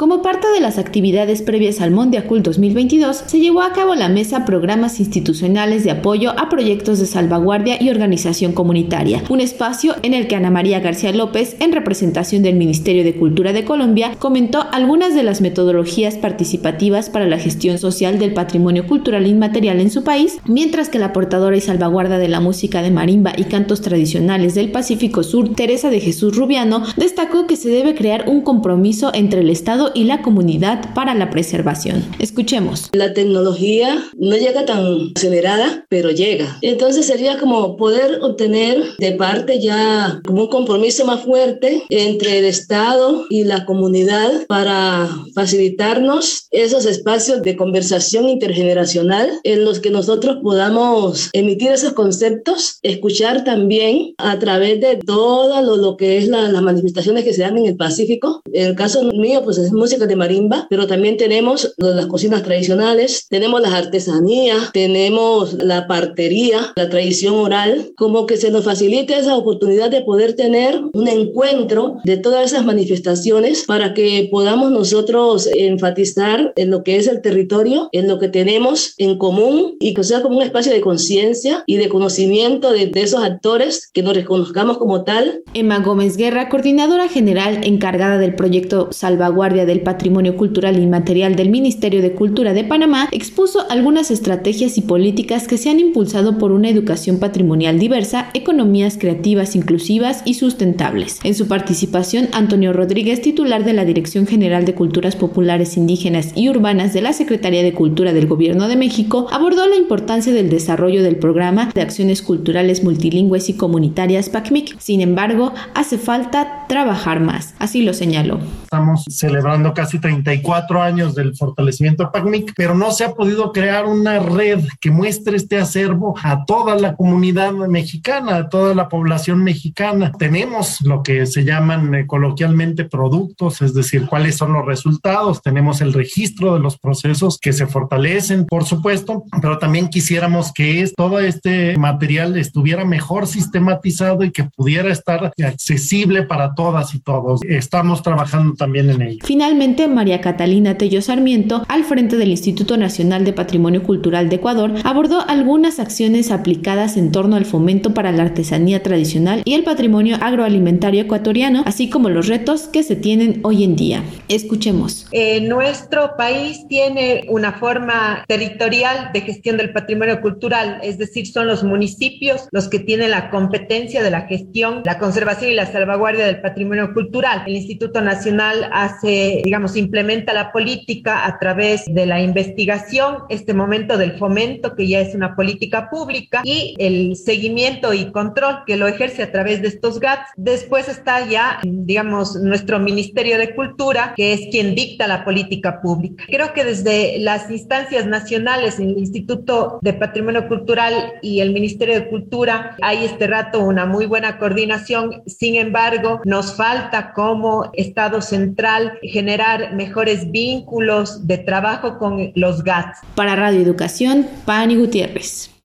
Como parte de las actividades previas al Mondiacult 2022, se llevó a cabo la mesa Programas Institucionales de Apoyo a Proyectos de Salvaguardia y Organización Comunitaria, un espacio en el que Ana María García López, en representación del Ministerio de Cultura de Colombia, comentó algunas de las metodologías participativas para la gestión social del patrimonio cultural inmaterial en su país, mientras que la portadora y salvaguarda de la música de marimba y cantos tradicionales del Pacífico Sur, Teresa de Jesús Rubiano, destacó que se debe crear un compromiso entre el Estado y la comunidad para la preservación. Escuchemos. La tecnología no llega tan acelerada, pero llega. Entonces sería como poder obtener de parte ya como un compromiso más fuerte entre el Estado y la comunidad para facilitarnos esos espacios de conversación intergeneracional en los que nosotros podamos emitir esos conceptos, escuchar también a través de todo lo, lo que es la, las manifestaciones que se dan en el Pacífico. En el caso mío, pues es música de marimba, pero también tenemos las cocinas tradicionales, tenemos las artesanías, tenemos la partería, la tradición oral, como que se nos facilite esa oportunidad de poder tener un encuentro de todas esas manifestaciones para que podamos nosotros enfatizar en lo que es el territorio, en lo que tenemos en común y que sea como un espacio de conciencia y de conocimiento de, de esos actores, que nos reconozcamos como tal. Emma Gómez Guerra, coordinadora general encargada del proyecto Salvaguardia del Patrimonio Cultural Inmaterial del Ministerio de Cultura de Panamá, expuso algunas estrategias y políticas que se han impulsado por una educación patrimonial diversa, economías creativas inclusivas y sustentables. En su participación, Antonio Rodríguez, titular de la Dirección General de Culturas Populares Indígenas y Urbanas de la Secretaría de Cultura del Gobierno de México, abordó la importancia del desarrollo del programa de acciones culturales multilingües y comunitarias PACMIC. Sin embargo, hace falta trabajar más. Así lo señaló. Estamos celebrando casi 34 años del fortalecimiento de PACMIC, pero no se ha podido crear una red que muestre este acervo a toda la comunidad mexicana, a toda la población mexicana. Tenemos lo que se llaman eh, coloquialmente productos, es decir, cuáles son los resultados. Tenemos el registro de los procesos que se fortalecen, por supuesto, pero también quisiéramos que todo este material estuviera mejor sistematizado y que pudiera estar accesible para todas y todos. Estamos trabajando también en ello. Finalmente, María Catalina Tello Sarmiento, al frente del Instituto Nacional de Patrimonio Cultural de Ecuador, abordó algunas acciones aplicadas en torno al fomento para la artesanía tradicional y el patrimonio agroalimentario ecuatoriano, así como los retos que se tienen hoy en día. Escuchemos. Eh, nuestro país tiene una forma territorial de gestión del patrimonio cultural, es decir, son los municipios los que tienen la competencia de la gestión, la conservación y la salvaguardia del patrimonio cultural. El Instituto Nacional hace, digamos, implementa la política a través de la investigación, este momento del fomento, que ya es una política pública, y el seguimiento y control que lo ejerce a través de estos GATS. Después está ya, digamos, nuestro Ministerio de Cultura, que es quien dicta la política pública. Creo que desde las instancias nacionales, el Instituto de Patrimonio Cultural y el Ministerio de Cultura, hay este rato una muy buena coordinación. Sin embargo, nos falta como Estado central generar mejores vínculos de trabajo con los GATS. Para Radio Educación, Pani Gutiérrez.